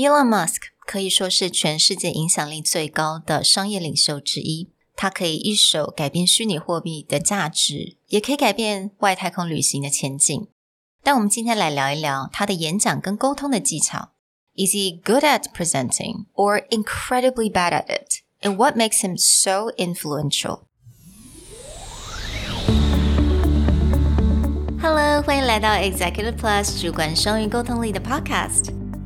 Elon Musk 可以说是全世界影响力最高的商业领袖之一。他可以一手改变虚拟货币的价值，也可以改变外太空旅行的前景。但我们今天来聊一聊他的演讲跟沟通的技巧。Is he good at presenting or incredibly bad at it? And what makes him so influential? Hello，欢迎来到 Executive Plus 主管双语沟通力的 Podcast。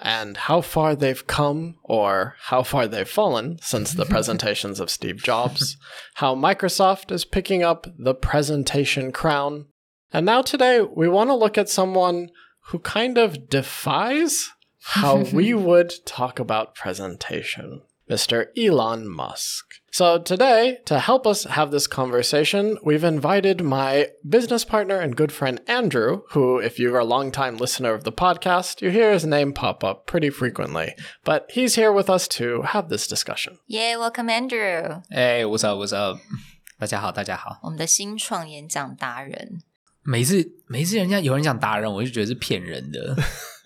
and how far they've come or how far they've fallen since the presentations of Steve Jobs, how Microsoft is picking up the presentation crown. And now today we want to look at someone who kind of defies how we would talk about presentation. Mr. Elon Musk. So, today, to help us have this conversation, we've invited my business partner and good friend Andrew, who, if you're a longtime listener of the podcast, you hear his name pop up pretty frequently. But he's here with us to have this discussion. Yeah, welcome, Andrew. Hey, what's up? What's up? 大家好，大家好。我们的新创演讲达人。每次每次人家有人讲达人，我就觉得是骗人的。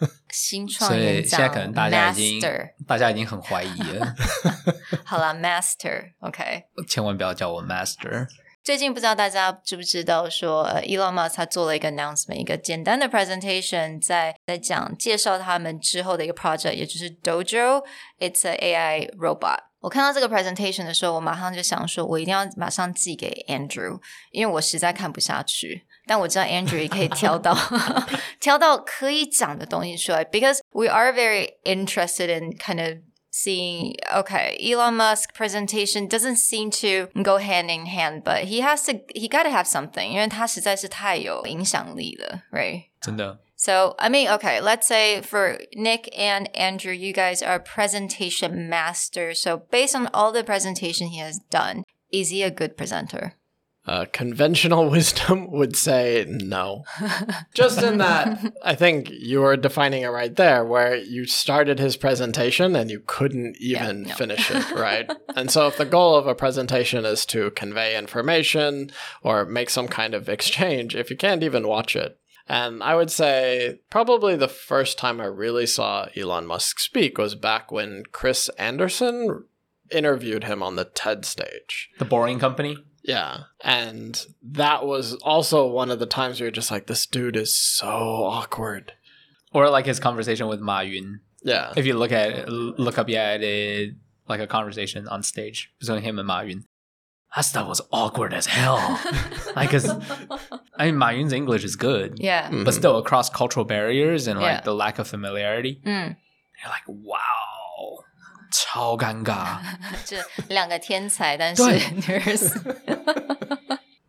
新创演讲，现在可能大家已经大家已经很怀疑了。好了，Master，OK，千万不要叫我 Master。最近不知道大家知不知道，说 Elon Musk 他做了一个 announcement，一个简单的 presentation，在在讲介绍他们之后的一个 project，也就是 Dojo，it's a AI robot。我看到这个 presentation 的时候，我马上就想说，我一定要马上寄给 Andrew，因为我实在看不下去。但我知道 Andrew 也可以挑到挑到可以讲的东西出来，because we are very interested in kind of seeing okay elon musk presentation doesn't seem to go hand in hand but he has to he got to have something 因为他实在是太有影响力了 right 真的 so i mean okay let's say for nick and andrew you guys are presentation masters so based on all the presentation he has done is he a good presenter Uh, conventional wisdom would say no. Just in that, I think you were defining it right there, where you started his presentation and you couldn't even yeah, no. finish it, right? and so, if the goal of a presentation is to convey information or make some kind of exchange, if you can't even watch it, and I would say probably the first time I really saw Elon Musk speak was back when Chris Anderson interviewed him on the TED stage. The Boring Company? Yeah. And that was also one of the times where you're just like, this dude is so awkward. Or like his conversation with Ma Yun. Yeah. If you look at it, look up, yeah, it, like a conversation on stage between him and Ma Yun. That stuff was awkward as hell. like, cause I mean, Ma Yun's English is good. Yeah. Mm-hmm. But still, across cultural barriers and like yeah. the lack of familiarity, mm. you're like, wow. 超尴尬，就两个天才，但是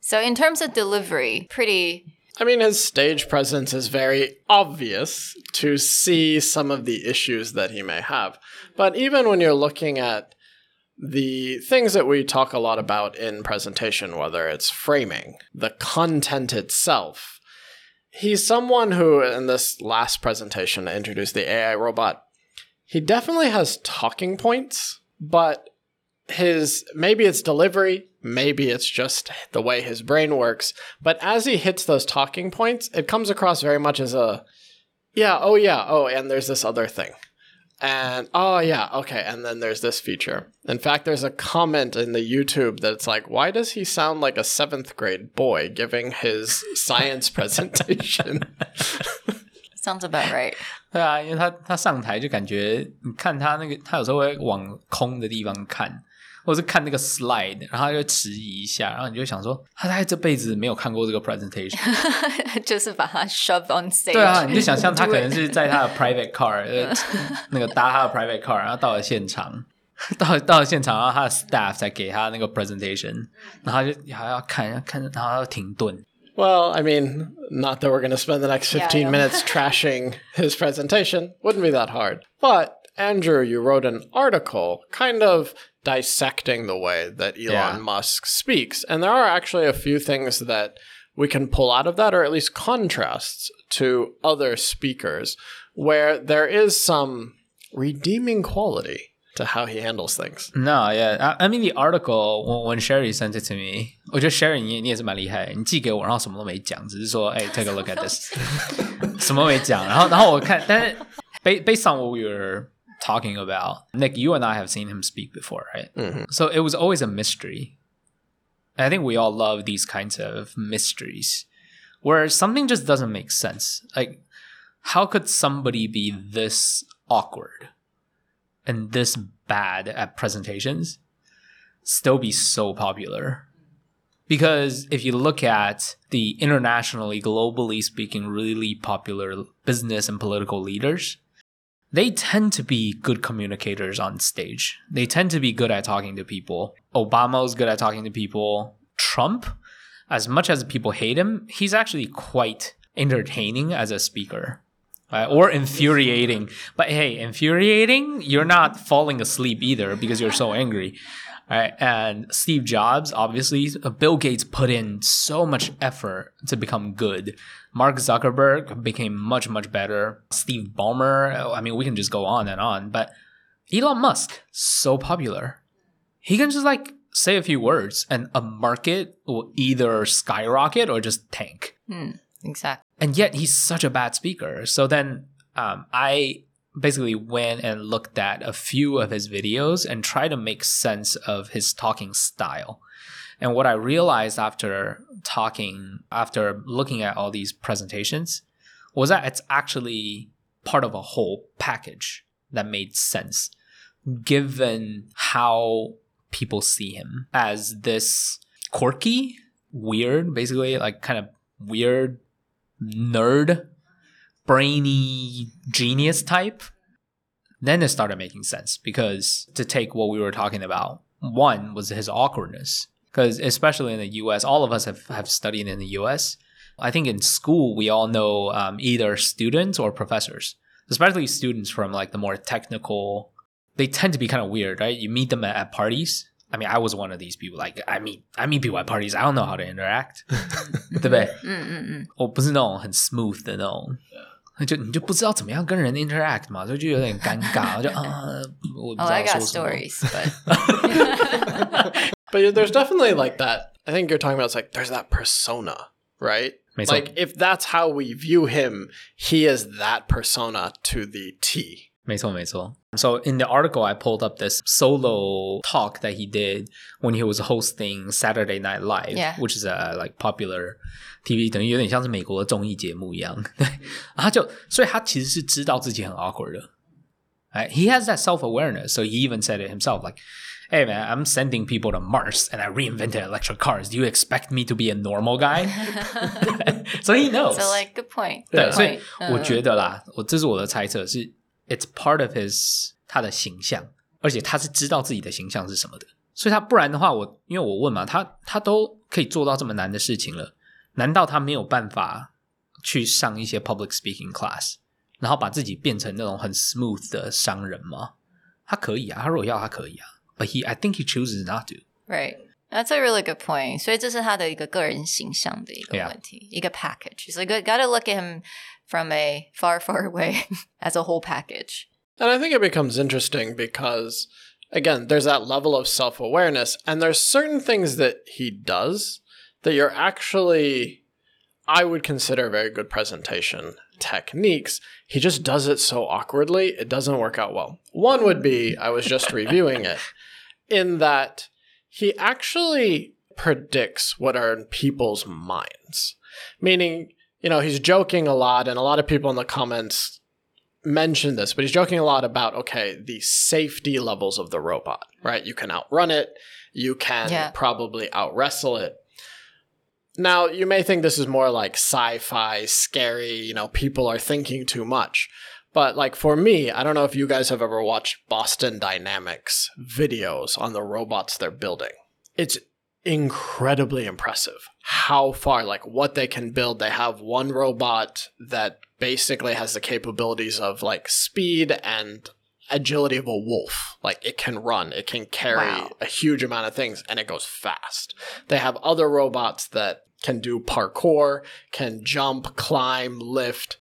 So in terms of delivery, pretty. I mean, his stage presence is very obvious to see some of the issues that he may have. But even when you're looking at the things that we talk a lot about in presentation, whether it's framing, the content itself, he's someone who, in this last presentation, introduced the AI robot he definitely has talking points, but his maybe it's delivery, maybe it's just the way his brain works. But as he hits those talking points, it comes across very much as a yeah, oh yeah, oh, and there's this other thing. And oh yeah, okay, and then there's this feature. In fact, there's a comment in the YouTube that's like, why does he sound like a seventh grade boy giving his science presentation? Sounds about right. 对啊，因为他他上台就感觉，你看他那个，他有时候会往空的地方看，或者是看那个 slide，然后他就迟疑一下，然后你就想说，他大概这辈子没有看过这个 presentation。就是把它 shove on stage。对啊，你就想象他可能是在他的 private car，呃，那个搭他的 private car，然后到了现场，到到了现场，然后他的 staff 才给他那个 presentation，然后就还要看，要看，然后要停顿。Well, I mean, not that we're going to spend the next 15 know. minutes trashing his presentation. Wouldn't be that hard. But, Andrew, you wrote an article kind of dissecting the way that Elon Yeah. Musk speaks. And there are actually a few things that we can pull out of that, or at least contrasts to other speakers, where there is some redeeming quality to how he handles things. No, yeah, I, I mean the article when, when Sherry sent it to me，我觉得 Sherry 你你也是蛮厉害，你寄给我，然后什么都没讲，只是说，哎、t a k e a look at this，什么没讲，然后然后我看，但是 based based on what we were talking about, Nick, you and I have seen him speak before, right? So it was always a mystery. And I think we all love these kinds of mysteries where something just doesn't make sense. Like, how could somebody be this awkward And this bad at presentations still be so popular? Because if you look at the internationally, globally speaking, really popular business and political leaders, they tend to be good communicators on stage. They tend to be good at talking to people. Obama's good at talking to people. Trump, as much as people hate him, he's actually quite entertaining as a speaker. Or infuriating. But hey, infuriating, you're not falling asleep either because you're so angry. Right? And Steve Jobs, obviously, Bill Gates put in so much effort to become good. Mark Zuckerberg became much, much better. Steve Ballmer, I mean, we can just go on and on. But Elon Musk, so popular. He can just like say a few words and a market will either skyrocket or just tank hmm, Exactly. And yet he's such a bad speaker. So then um, I basically went and looked at a few of his videos and tried to make sense of his talking style. And what I realized after talking, after looking at all these presentations, was that it's actually part of a whole package that made sense given how people see him as this quirky, weird, basically like kind of weird nerd, brainy genius type, then it started making sense because to take what we were talking about, one was his awkwardness. Because especially in the US, all of us have, have studied in the US. I think in school, we all know um, either students or professors, especially students from like the more technical, they tend to be kind of weird, right? You meet them at, at parties. I mean, I was one of these people. Like, I meet I meet people at parties. I don't know how to interact. 对不对？嗯嗯嗯，我不是那种很 smooth 的那种，就你就不知道怎么样跟人 interact 嘛，所以就有点尴尬，我就啊，我不 Oh, 知道 I got 说什么。 stories, but But there's definitely like that. I think you're talking about it's like there's that persona, right? 没错 Like if that's how we view him, he is that persona to the T. 没错没错。So in the article, I pulled up this solo talk that he did when he was hosting Saturday Night Live, Yeah. which is a like popular TV，等于有点像是美国的综艺节目一样。对，然后他就，所以他其实是知道自己很 awkward 的。Right? He has that self awareness, so he even said it himself, like. Hey man, I'm sending people to Mars and I reinvented electric cars. Do you expect me to be a normal guy? so he knows. so like good point. 对， Good 所以 point. 嗯我觉得啦，我这是我的猜测，是 It's part of his 他的形象，而且他是知道自己的形象是什么的，所以他不然的话，我因为我问嘛，他他都可以做到这么难的事情了，难道他没有办法去上一些 public speaking class，然后把自己变成那种很 smooth 的商人吗？他可以啊，他如果要，他可以啊，but he I think he chooses not to. Right.。Right. That's a really good point. 所以这是他的一个个人形象的一个 Yeah. 问题，一个 package. So you got to look at him from a far, far away as a whole package. And I think it becomes interesting because, again, there's that level of self awareness, and there's certain things that he does that you're actually, I would consider very good presentation techniques. He just does it so awkwardly, it doesn't work out well. One would be I was just reviewing it, in that he actually predicts what are in people's minds. Meaning, you know, he's joking a lot, and a lot of people in the comments mention this, but he's joking a lot about okay, the safety levels of the robot, right? You can outrun it, you can Yeah. probably out wrestle it. Now, you may think this is more like sci fi, scary, you know, people are thinking too much. But like for me, I don't know if you guys have ever watched Boston Dynamics videos on the robots they're building. It's incredibly impressive how far, like what they can build. They have one robot that basically has the capabilities of like speed and agility of a wolf. Like it can run, it can carry Wow. a huge amount of things, and it goes fast. They have other robots that can do parkour, can jump, climb, lift.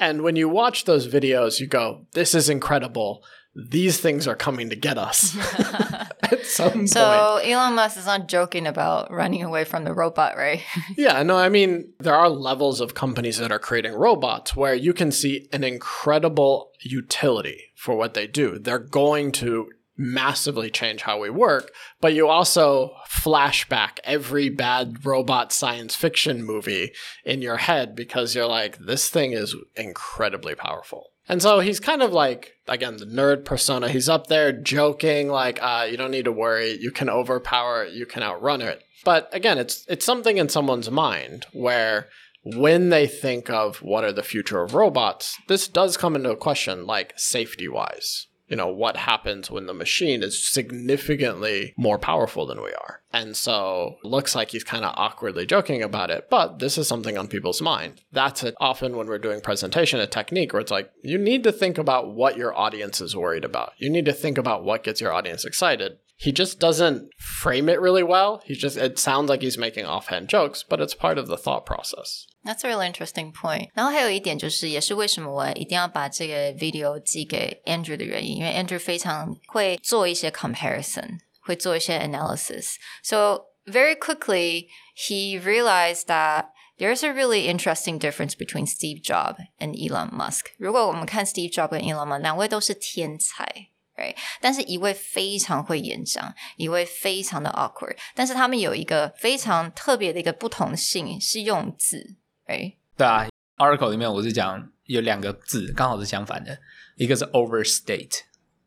And when you watch those videos, you go, this is incredible. These things are coming to get us at some point. So Elon Musk is not joking about running away from the robot, right? Yeah, no, I mean, there are levels of companies that are creating robots where you can see an incredible utility for what they do. They're going to massively change how we work, but you also flashback every bad robot science fiction movie in your head because you're like, this thing is incredibly powerful. And so he's kind of like, again, the nerd persona. He's up there joking, like, uh, you don't need to worry. You can overpower it. You can outrun it. But again, it's it's something in someone's mind where when they think of what are the future of robots, this does come into question, like safety wise. You know, what happens when the machine is significantly more powerful than we are? And so looks like he's kind of awkwardly joking about it, but this is something on people's mind. That's it often when we're doing presentation, a technique where it's like, you need to think about what your audience is worried about. You need to think about what gets your audience excited He just doesn't frame it really well. He's just, it sounds like he's making offhand jokes, but it's part of the thought process. That's a really interesting point. 然后还有一点就是，也是为什么我一定要把这个 video 寄给 Andrew 的原因，因为 Andrew 非常会做一些 comparison，会做一些 analysis. So very quickly he realized that there's a really interesting difference between Steve Jobs and Elon Musk. 如果我们看 Steve Jobs 跟 Elon Musk，两位都是天才。 但是一位非常会演讲，一位非常的 awkward，但是他们有一个非常特别的一个不同性是用字哎对啊，article 里面我是讲有两个字刚好是相反的，一个是 overstate，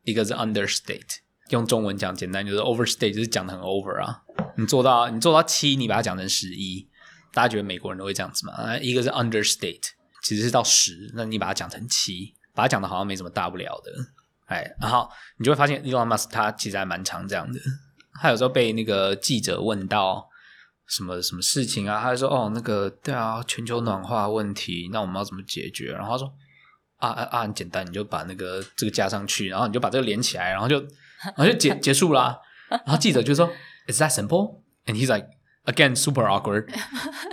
一个是 understate。用中文讲简单就是 overstate，就是讲的很 over 啊。你做到你做到七，你把它讲成十一，大家觉得美国人都会这样子吗？一个是 understate，其实是到十，那你把它讲成七，把它讲的好像没什么大不了的。哎，然后你就会发现 Elon Musk 他其实还蛮常这样的。他有时候被那个记者问到什么什么事情啊，他就说：“哦，那个对啊，全球暖化问题，那我们要怎么解决？”然后他说：“啊啊啊，很简单，你就把那个这个加上去，然后你就把这个连起来，然后就然后就结结束啦。”然后记者就说：“Is that simple?” And he's like, again, super awkward.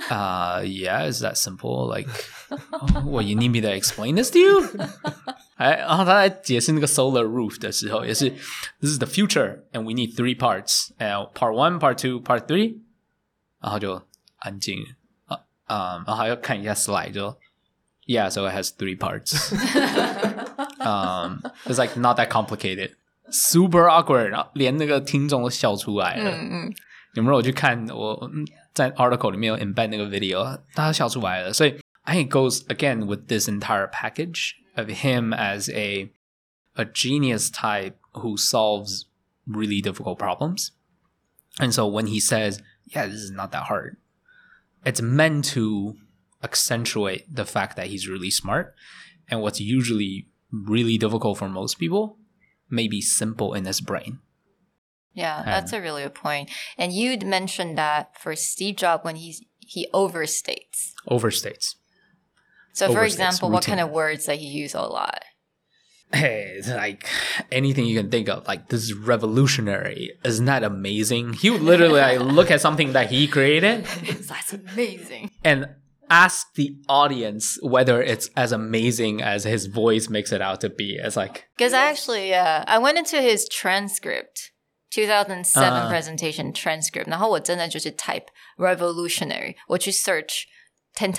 Uh, yeah, is that simple? Like, what you need me to explain this to you? 哎，然后他在解释那个 solar roof 的时候，也是 This is the future, and we need three parts. And part one, part two, part three. 然后就安静啊啊，然后还要看一下 slide，就 Yeah, so it has three parts. um, it's like not that complicated. Super awkward，然后连那个听众都笑出来了。嗯嗯，有没有去看我嗯在 article 里面有 embed 那个 video，大家笑出来了。所以 I think it goes again with this entire package of him as a a genius type who solves really difficult problems. And so when he says, "Yeah, this is not that hard," it's meant to accentuate the fact that he's really smart. And what's usually really difficult for most people may be simple in his brain. Yeah, that's a really good point. And you'd mentioned that for Steve Jobs when he's he overstates. Overstates. So, for Overstates, example, what kind routine. of words that he use a lot? hey, it's like anything you can think of, like this is revolutionary. Isn't that amazing? He would literally like look at something that he created That's amazing. and ask the audience whether it's as amazing as his voice makes it out to be. It's like, Because actually, yeah, I went into his transcript, 2007 Uh. presentation transcript. 然后我真的就是 type revolutionary，我去 search ten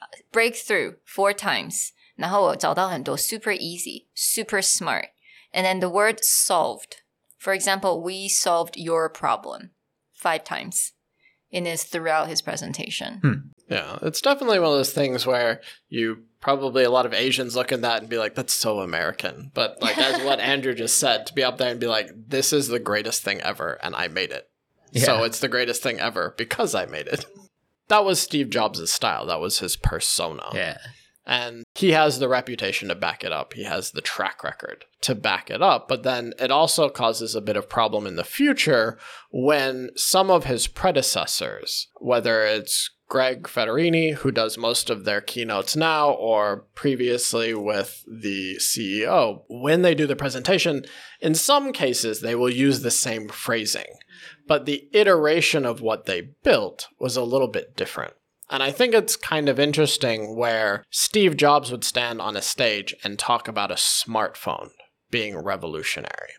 times，Mhm. breakthrough four times，然后我找到很多 super easy, super smart, and then the word solved. For example, we solved your problem five times in his throughout his presentation. Yeah, it's definitely one of those things where you probably a lot of Asians look at that and be like, "That's so American." But like as what Andrew just said, to be up there and be like, "This is the greatest thing ever, and I made it." So Yeah. it's the greatest thing ever because I made it. That was Steve Jobs' style. That was his persona. Yeah. And he has the reputation to back it up. He has the track record to back it up. But then it also causes a bit of problem in the future when some of his predecessors, whether it's Craig Federighi, who does most of their keynotes now, or previously with the CEO, when they do the presentation, in some cases they will use the same phrasing. But the iteration of what they built was a little bit different. And I think it's kind of interesting where Steve Jobs would stand on a stage and talk about a smartphone being revolutionary.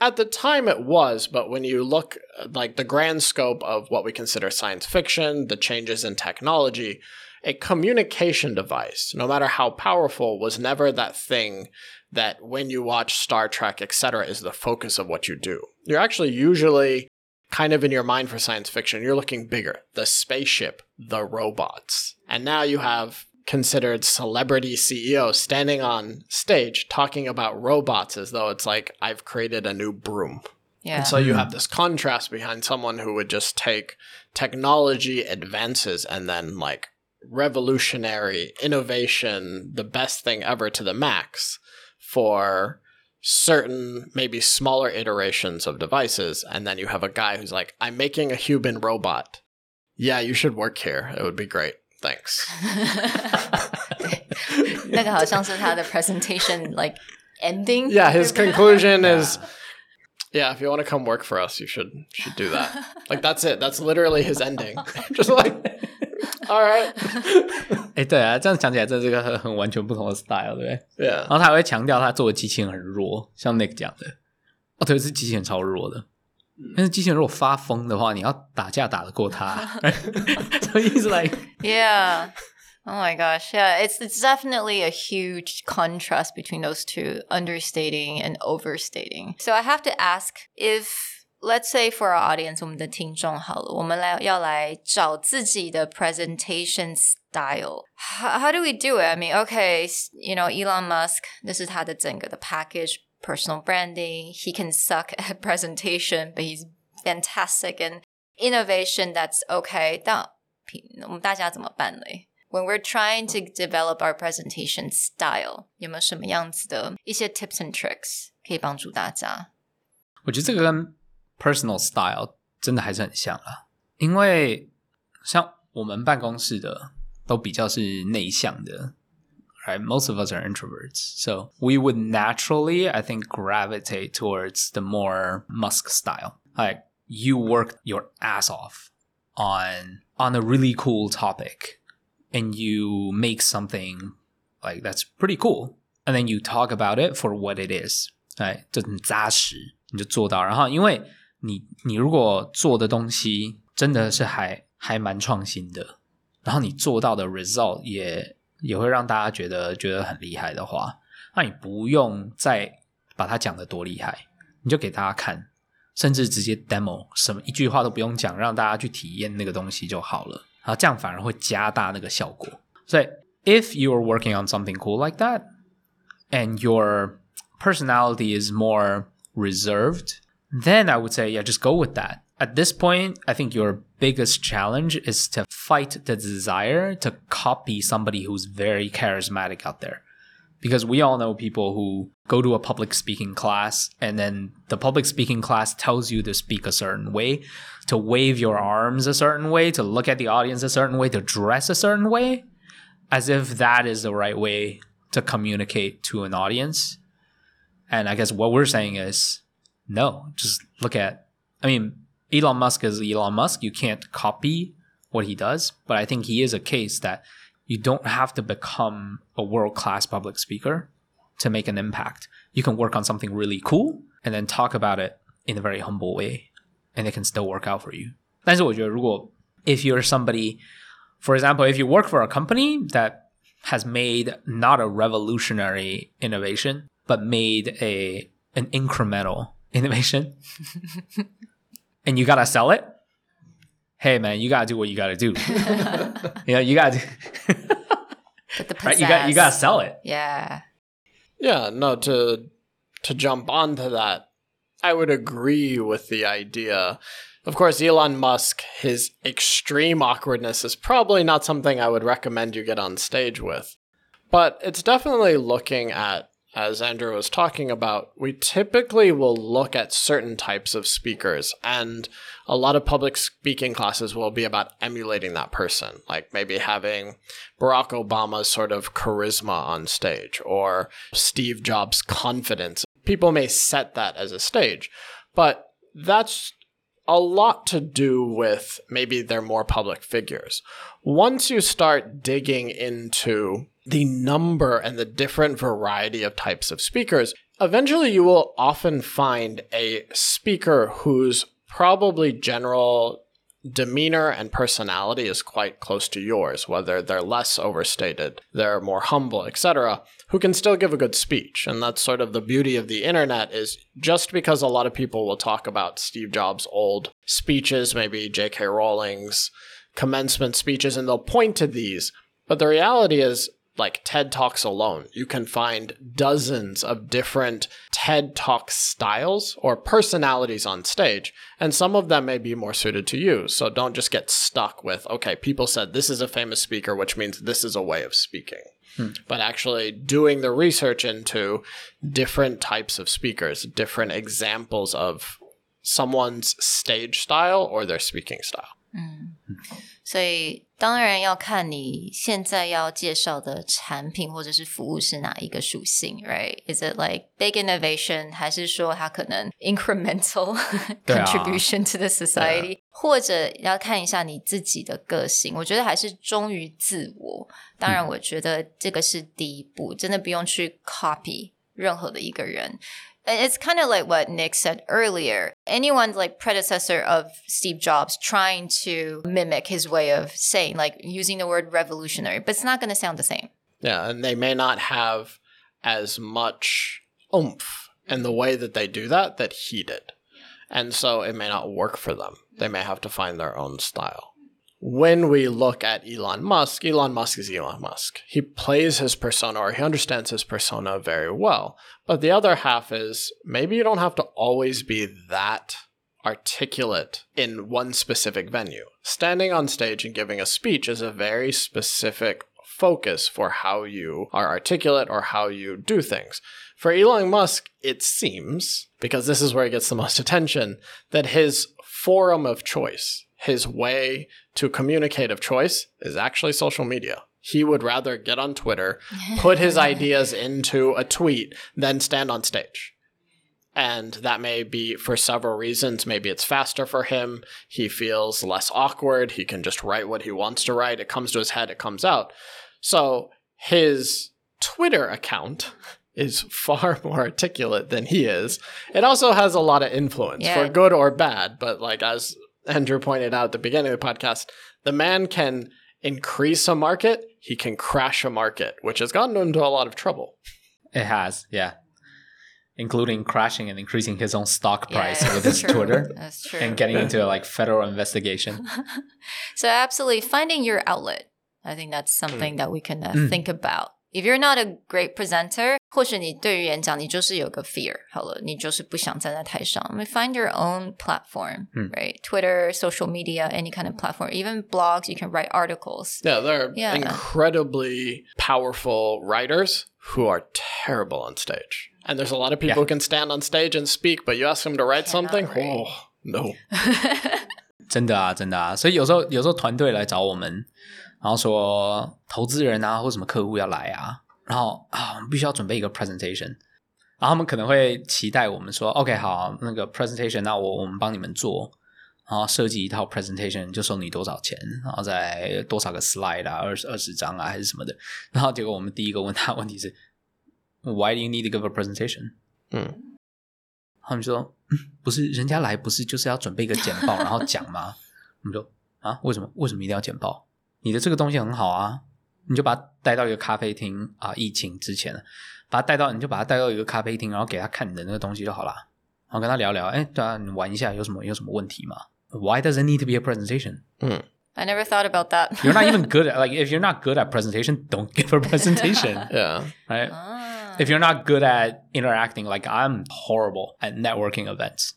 At the time it was, but when you look like the grand scope of what we consider science fiction, the changes in technology, a communication device, no matter how powerful, was never that thing that when you watch Star Trek, etc., is the focus of what you do. You're actually usually kind of in your mind for science fiction, you're looking bigger the spaceship, the robots. And now you have considered celebrity CEOs standing on stage talking about robots as though it's like, I've created a new broom. Yeah. And so you hmm. have this contrast behind someone who would just take technology advances and then like revolutionary innovation, the best thing ever to the max for certain maybe smaller iterations of devices. And then you have a guy who's like i'm making a human robot. Yeah you should work here. It would be great thanks 那个好像是他的 presentation like ending. yeah his conclusion is yeah if you want to come work for us you should should do that like that's it that's literally his ending just like all right 哎，对啊，这样讲起来，这是个很很完全不同的 style，对不对？ yeah 然后他还会强调他做的机器人很弱，像 Nick 讲的，哦，对，是机器人超弱的。 但是机器人如果发疯的话，你要打架打得过他。所以是 like Yeah. Oh my gosh. Yeah, it's it's definitely a huge contrast between those two, understating and overstating. So I have to ask if let's say for our audience, 我们的听众好了，我们来要来找自己的 presentation style. How, how do we do it? I mean, okay, s- you know, Elon Musk, this is 他的整个的 package, personal branding. He can suck at presentation, but he's fantastic and innovation. That's okay. 但我们大家怎么办嘞？When we're trying to develop our presentation style，有没有什么样子的一些 tips and tricks 可以帮助大家？我觉得这个跟 personal style 真的还是很像啦，因为像我们办公室的都比较是内向的 ，right? Most of us are introverts, so we would naturally, I think, gravitate towards the more Musk style. Like you work your ass off on on a really cool topic, and you make something like that's pretty cool, and then you talk about it for what it is. 哎，就很扎实，你就做到。然后，因为你你如果做的东西真的是还还蛮创新的，然后你做到的 result 也 也会让大家觉得觉得很厉害的话，那你不用再把它讲的多厉害，你就给大家看，甚至直接 demo，什么一句话都不用讲，让大家去体验那个东西就好了。然后这样反而会加大那个效果。所以，if you are working on something cool like that and your personality is more reserved, then I would say, yeah, just go with that. At this point, I think your biggest challenge is to fight the desire to copy somebody who's very charismatic out there. Because we all know people who go to a public speaking class and then the public speaking class tells you to speak a certain way, to wave your arms a certain way, to look at the audience a certain way, to dress a certain way, as if that is the right way to communicate to an audience. And I guess what we're saying is no, just look at, I mean, Elon Musk is Elon Musk. You can't copy what he does, but I think he is a case that you don't have to become a world class public speaker to make an impact. You can work on something really cool and then talk about it in a very humble way, and it can still work out for you. 但是我觉得，如果 if you're somebody, for example, if you work for a company that has made not a revolutionary innovation, but made a an incremental innovation, and you gotta sell it, hey man, you gotta do what you gotta do. you know, you gotta But the right. You got you gotta sell it. Yeah. Yeah, no, to to jump onto that, I would agree with the idea. Of course, Elon Musk, his extreme awkwardness is probably not something I would recommend you get on stage with. But it's definitely looking at, as Andrew was talking about, we typically will look at certain types of speakers, and a lot of public speaking classes will be about emulating that person, like maybe having Barack Obama's sort of charisma on stage or Steve Jobs' confidence. People may set that as a stage, but that's a lot to do with maybe they're more public figures. Once you start digging into the number and the different variety of types of speakers, eventually you will often find a speaker whose probably general demeanor and personality is quite close to yours, whether they're less overstated, they're more humble, etc., who can still give a good speech. And that's sort of the beauty of the internet is just because a lot of people will talk about Steve Jobs' old speeches, maybe J.K. Rowling's commencement speeches, and they'll point to these. But the reality is, like TED Talks alone, you can find dozens of different TED Talk styles or personalities on stage, and some of them may be more suited to you. So don't just get stuck with, okay, people said this is a famous speaker, which means this is a way of speaking. Hmm. But actually doing the research into different types of speakers, different examples of someone's stage style or their speaking style. Hmm. Hmm. 所以当然要看你现在要介绍的产品或者是服务是哪一个属性，right？Is it like big innovation，还是说它可能 incremental contribution to the society？、或者要看一下你自己的个性，我觉得还是忠于自我。当然，我觉得这个是第一步，真的不用去 copy 任何的一个人。It's kind of like what Nick said earlier. Anyone like predecessor of Steve Jobs trying to mimic his way of saying, like using the word revolutionary, but it's not going to sound the same. Yeah, and they may not have as much oomph in the way that they do that that he did. And so it may not work for them. They may have to find their own style. When we look at Elon Musk, Elon Musk is Elon Musk. He plays his persona or he understands his persona very well. But the other half is maybe you don't have to always be that articulate in one specific venue. Standing on stage and giving a speech is a very specific focus for how you are articulate or how you do things. For Elon Musk, it seems, because this is where he gets the most attention, that his forum of choice, his way to communicate of choice, is actually social media. He would rather get on Twitter, put his ideas into a tweet, than stand on stage. And that may be for several reasons. Maybe it's faster for him. He feels less awkward. He can just write what he wants to write. It comes to his head, it comes out. So his Twitter account is far more articulate than he is. It also has a lot of influence Yeah. for good or bad. But like as Andrew pointed out at the beginning of the podcast, the man can increase a market, he can crash a market, which has gotten him into a lot of trouble. It has, yeah, including crashing and increasing his own stock price Yeah, with his true. Twitter That's true. and getting into like federal investigation. So absolutely finding your outlet. I think that's something that we can uh, Mm. think about. If you're not a great presenter, 或许你对于演讲你就是有个 fear，好了，你就是不想站在台上。I mean, find your own platform, Mm. right? Twitter, social media, any kind of platform, even blogs. You can write articles. Yeah, there are Yeah. incredibly powerful writers who are terrible on stage. And there's a lot of people Yeah. who can stand on stage and speak, but you ask them to write Cannot something, write. oh, no. 真的啊，真的啊，所以有时候有时候团队来找我们， 然后说投资人啊或什么客户要来啊，然后啊我们必须要准备一个 presentation，然后他们可能会期待我们说 OK 好，那个 presentation 那我我们帮你们做，然后设计一套 presentation 就收你多少钱，然后再多少个 slide 啊，二十二十张啊还是什么的，然后结果我们第一个问他的问题是 Why do you need to give a presentation？嗯他们就说、嗯，不是人家来不是就是要准备一个简报然后讲吗？我们说啊，为什么为什么一定要简报？你的这个东西很好啊，你就把他带到一个咖啡厅啊，疫情之前，把他带到你就把他带到一个咖啡厅，然后给他看你的那个东西就好啦，然后跟他聊聊，哎，对啊，你玩一下有什么有什么问题吗？ why does it need to be a presentation? I never thought about that. You're not even good at like if you're not good at presentation, don't give a presentation, Yeah. right? Ah, If you're not good at interacting, like I'm horrible at networking events.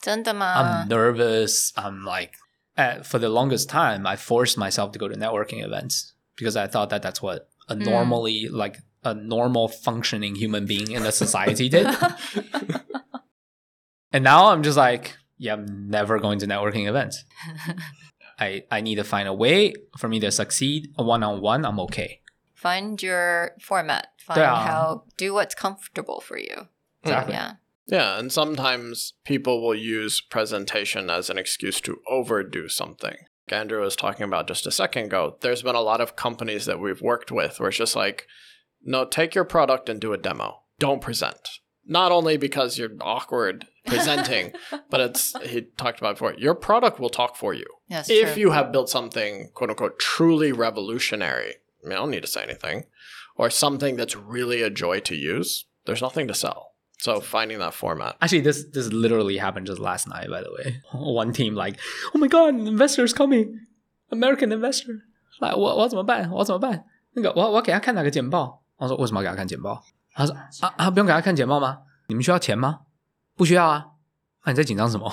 真的吗 I'm nervous. I'm like, uh, for the longest time, I forced myself to go to networking events because I thought that that's what a normally, like a normal functioning human being in a society did. and now I'm just like, yeah, I'm never going to networking events. I, I need to find a way for me to succeed one on one. I'm okay. Find your format. Find 对啊 how do what's comfortable for you. Exactly. Yeah. Yeah, and sometimes people will use presentation as an excuse to overdo something. Like Andrew was talking about just a second ago. There's been a lot of companies that we've worked with where it's just like, no, take your product and do a demo. Don't present. Not only because you're awkward presenting, but it's, he talked about before, your product will talk for you. That's if true. you have built something, quote unquote, truly revolutionary, I mean, I don't need to say anything, or something that's really a joy to use, there's nothing to sell. So finding that format. Actually, this this literally happened just last night. By the way, one team like, oh my god, an investor is coming, American investor，来，我我要怎么办？我要怎么办？那个，我我要给他看哪个简报？我说为什么要给他看简报？他说啊啊，不用给他看简报吗？你们需要钱吗？不需要啊。那、你在紧张什么？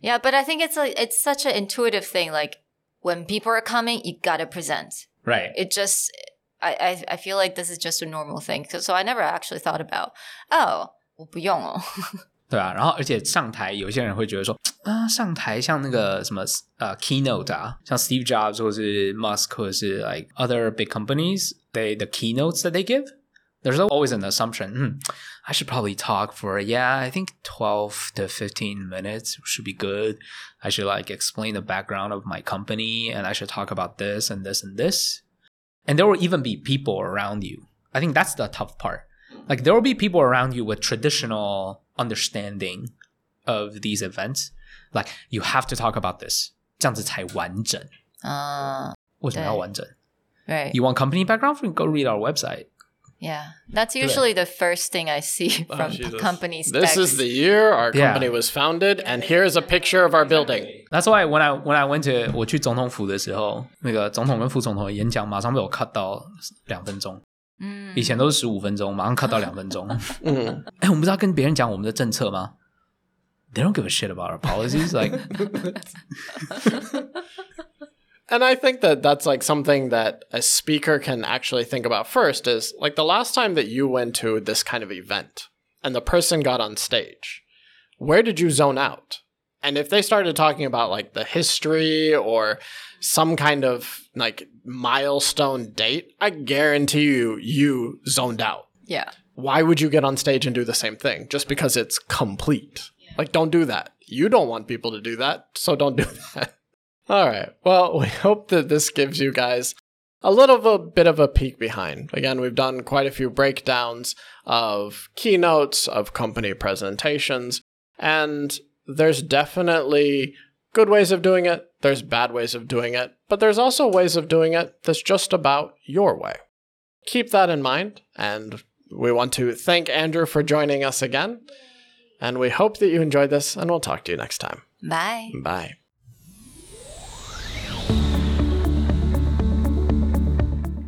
Yeah, but I think it's like it's such an intuitive thing. Like when people are coming, you gotta present. right？ It just I I, I feel like this is just a normal thing. So, so I never actually thought about oh 我不用哦。对啊，然后而且上台，有些人会觉得说啊，上台像那个什么呃 keynote 啊，像 Steve Jobs 或是 Musk 或者是 like other big companies, they the keynotes that they give, there's always an assumption. Hmm, I should probably talk for yeah, I think twelve to fifteen minutes should be good. I should like explain the background of my company, and I should talk about this and this and this. And there will even be people around you. I think that's the tough part. Like there will be people around you with traditional understanding of these events. Like you have to talk about this. 这样子才完整。啊、为什么要完整？ right. You want company background? Go read our website. yeah, that's usually the first thing I see Oh, from Jesus. companies. This is the year our Yeah. company was founded, and here's a picture of our building. That's why when I when I went to 我去总统府的时候，那个总统跟副总统的演讲马上被我 cut 到两分钟。嗯以前都是十五分钟，马上 cut 到两分钟。 Mm. 哎，我们不是要跟别人讲我们的政策吗？They don't give a shit about our policies. Like, And I think that that's like something that a speaker can actually think about first is like the last time that you went to this kind of event and the person got on stage, where did you zone out? And if they started talking about like the history or some kind of like milestone date, I guarantee you, you zoned out. yeah. Why would you get on stage and do the same thing just because it's complete? Like, don't do that. You don't want people to do that, so don't do that. All right. Well, we hope that this gives you guys a little of a bit of a peek behind. Again, we've done quite a few breakdowns of keynotes, of company presentations, and there's definitely good ways of doing it, there's bad ways of doing it, but there's also ways of doing it that's just about your way. Keep that in mind, and we want to thank Andrew for joining us again. And we hope that you enjoyed this, and we'll talk to you next time. Bye. Bye.